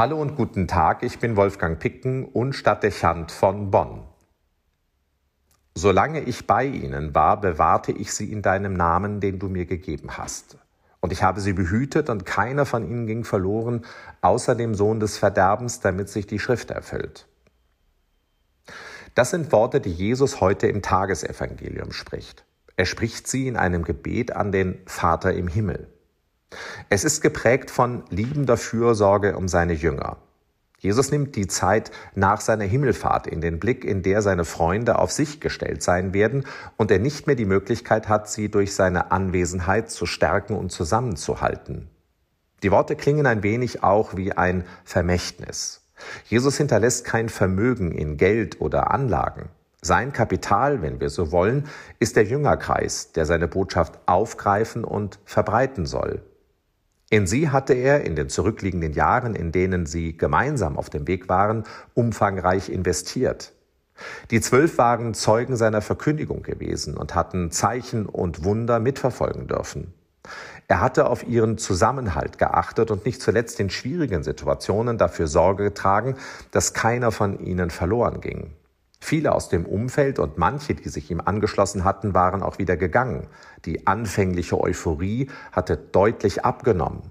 Hallo und guten Tag, ich bin Wolfgang Picken und Stadtdechant von Bonn. Solange ich bei ihnen war, bewahrte ich sie in deinem Namen, den du mir gegeben hast. Und ich habe sie behütet, und keiner von ihnen ging verloren, außer dem Sohn des Verderbens, damit sich die Schrift erfüllt. Das sind Worte, die Jesus heute im Tagesevangelium spricht. Er spricht sie in einem Gebet an den Vater im Himmel. Es ist geprägt von liebender Fürsorge um seine Jünger. Jesus nimmt die Zeit nach seiner Himmelfahrt in den Blick, in der seine Freunde auf sich gestellt sein werden und er nicht mehr die Möglichkeit hat, sie durch seine Anwesenheit zu stärken und zusammenzuhalten. Die Worte klingen ein wenig auch wie ein Vermächtnis. Jesus hinterlässt kein Vermögen in Geld oder Anlagen. Sein Kapital, wenn wir so wollen, ist der Jüngerkreis, der seine Botschaft aufgreifen und verbreiten soll. In sie hatte er in den zurückliegenden Jahren, in denen sie gemeinsam auf dem Weg waren, umfangreich investiert. Die Zwölf waren Zeugen seiner Verkündigung gewesen und hatten Zeichen und Wunder mitverfolgen dürfen. Er hatte auf ihren Zusammenhalt geachtet und nicht zuletzt in schwierigen Situationen dafür Sorge getragen, dass keiner von ihnen verloren ging. Viele aus dem Umfeld und manche, die sich ihm angeschlossen hatten, waren auch wieder gegangen. Die anfängliche Euphorie hatte deutlich abgenommen.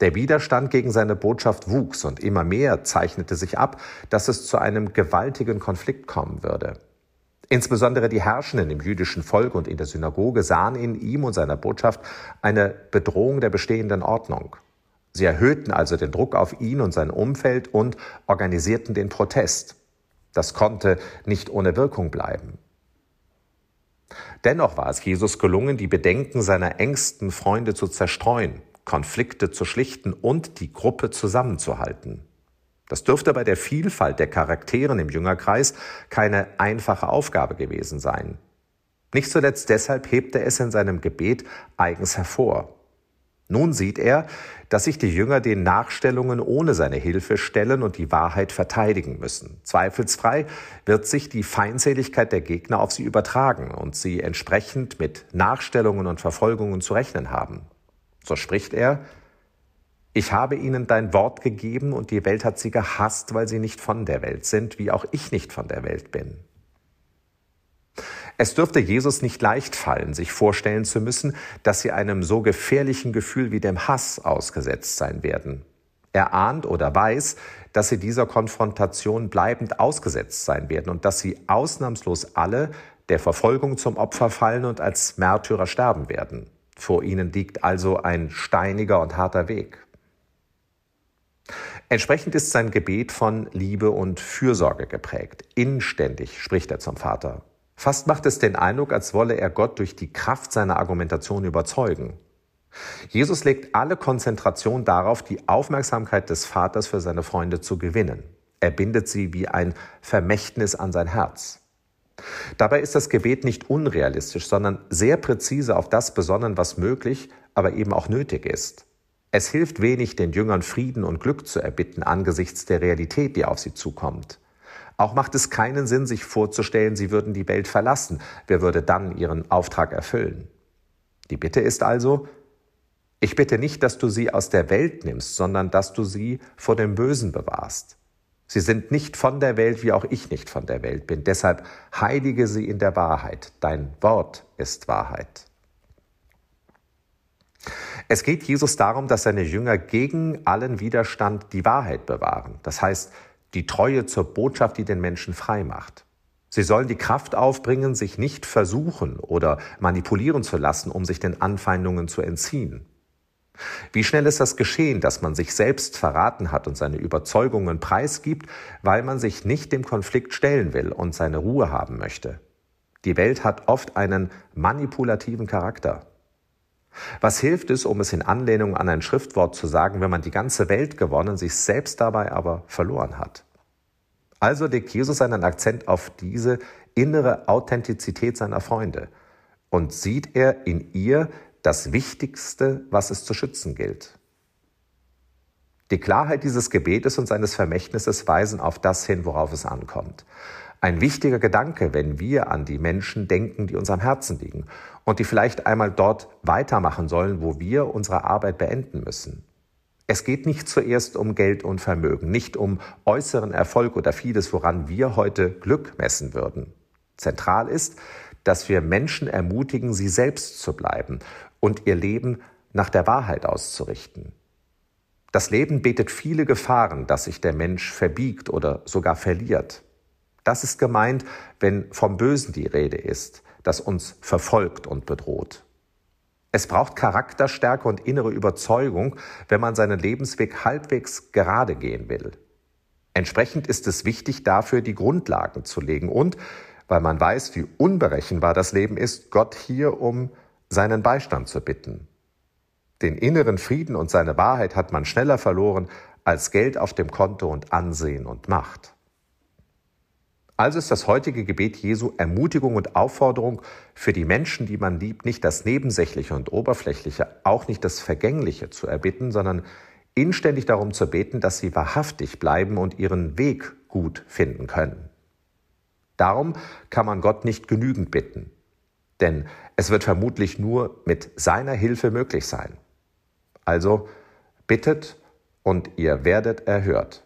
Der Widerstand gegen seine Botschaft wuchs und immer mehr zeichnete sich ab, dass es zu einem gewaltigen Konflikt kommen würde. Insbesondere die Herrschenden im jüdischen Volk und in der Synagoge sahen in ihm und seiner Botschaft eine Bedrohung der bestehenden Ordnung. Sie erhöhten also den Druck auf ihn und sein Umfeld und organisierten den Protest. Das konnte nicht ohne Wirkung bleiben. Dennoch war es Jesus gelungen, die Bedenken seiner engsten Freunde zu zerstreuen, Konflikte zu schlichten und die Gruppe zusammenzuhalten. Das dürfte bei der Vielfalt der Charakteren im Jüngerkreis keine einfache Aufgabe gewesen sein. Nicht zuletzt deshalb hebt er es in seinem Gebet eigens hervor. Nun sieht er, dass sich die Jünger den Nachstellungen ohne seine Hilfe stellen und die Wahrheit verteidigen müssen. Zweifelsfrei wird sich die Feindseligkeit der Gegner auf sie übertragen und sie entsprechend mit Nachstellungen und Verfolgungen zu rechnen haben. So spricht er, ich habe ihnen dein Wort gegeben und die Welt hat sie gehasst, weil sie nicht von der Welt sind, wie auch ich nicht von der Welt bin. Es dürfte Jesus nicht leicht fallen, sich vorstellen zu müssen, dass sie einem so gefährlichen Gefühl wie dem Hass ausgesetzt sein werden. Er ahnt oder weiß, dass sie dieser Konfrontation bleibend ausgesetzt sein werden und dass sie ausnahmslos alle der Verfolgung zum Opfer fallen und als Märtyrer sterben werden. Vor ihnen liegt also ein steiniger und harter Weg. Entsprechend ist sein Gebet von Liebe und Fürsorge geprägt. Inständig spricht er zum Vater. Fast macht es den Eindruck, als wolle er Gott durch die Kraft seiner Argumentation überzeugen. Jesus legt alle Konzentration darauf, die Aufmerksamkeit des Vaters für seine Freunde zu gewinnen. Er bindet sie wie ein Vermächtnis an sein Herz. Dabei ist das Gebet nicht unrealistisch, sondern sehr präzise auf das besonnen, was möglich, aber eben auch nötig ist. Es hilft wenig, den Jüngern Frieden und Glück zu erbitten angesichts der Realität, die auf sie zukommt. Auch macht es keinen Sinn, sich vorzustellen, sie würden die Welt verlassen. Wer würde dann ihren Auftrag erfüllen? Die Bitte ist also, ich bitte nicht, dass du sie aus der Welt nimmst, sondern dass du sie vor dem Bösen bewahrst. Sie sind nicht von der Welt, wie auch ich nicht von der Welt bin. Deshalb heilige sie in der Wahrheit. Dein Wort ist Wahrheit. Es geht Jesus darum, dass seine Jünger gegen allen Widerstand die Wahrheit bewahren. Das heißt, die Treue zur Botschaft, die den Menschen frei macht. Sie sollen die Kraft aufbringen, sich nicht versuchen oder manipulieren zu lassen, um sich den Anfeindungen zu entziehen. Wie schnell ist das geschehen, dass man sich selbst verraten hat und seine Überzeugungen preisgibt, weil man sich nicht dem Konflikt stellen will und seine Ruhe haben möchte? Die Welt hat oft einen manipulativen Charakter. Was hilft es, um es in Anlehnung an ein Schriftwort zu sagen, wenn man die ganze Welt gewonnen, sich selbst dabei aber verloren hat? Also legt Jesus einen Akzent auf diese innere Authentizität seiner Freunde und sieht er in ihr das Wichtigste, was es zu schützen gilt. Die Klarheit dieses Gebetes und seines Vermächtnisses weisen auf das hin, worauf es ankommt. Ein wichtiger Gedanke, wenn wir an die Menschen denken, die uns am Herzen liegen und die vielleicht einmal dort weitermachen sollen, wo wir unsere Arbeit beenden müssen. Es geht nicht zuerst um Geld und Vermögen, nicht um äußeren Erfolg oder vieles, woran wir heute Glück messen würden. Zentral ist, dass wir Menschen ermutigen, sie selbst zu bleiben und ihr Leben nach der Wahrheit auszurichten. Das Leben bietet viele Gefahren, dass sich der Mensch verbiegt oder sogar verliert. Das ist gemeint, wenn vom Bösen die Rede ist, das uns verfolgt und bedroht. Es braucht Charakterstärke und innere Überzeugung, wenn man seinen Lebensweg halbwegs gerade gehen will. Entsprechend ist es wichtig, dafür die Grundlagen zu legen und, weil man weiß, wie unberechenbar das Leben ist, Gott hier um seinen Beistand zu bitten. Den inneren Frieden und seine Wahrheit hat man schneller verloren als Geld auf dem Konto und Ansehen und Macht. Also ist das heutige Gebet Jesu Ermutigung und Aufforderung für die Menschen, die man liebt, nicht das Nebensächliche und Oberflächliche, auch nicht das Vergängliche zu erbitten, sondern inständig darum zu beten, dass sie wahrhaftig bleiben und ihren Weg gut finden können. Darum kann man Gott nicht genügend bitten, denn es wird vermutlich nur mit seiner Hilfe möglich sein. Also bittet und ihr werdet erhört.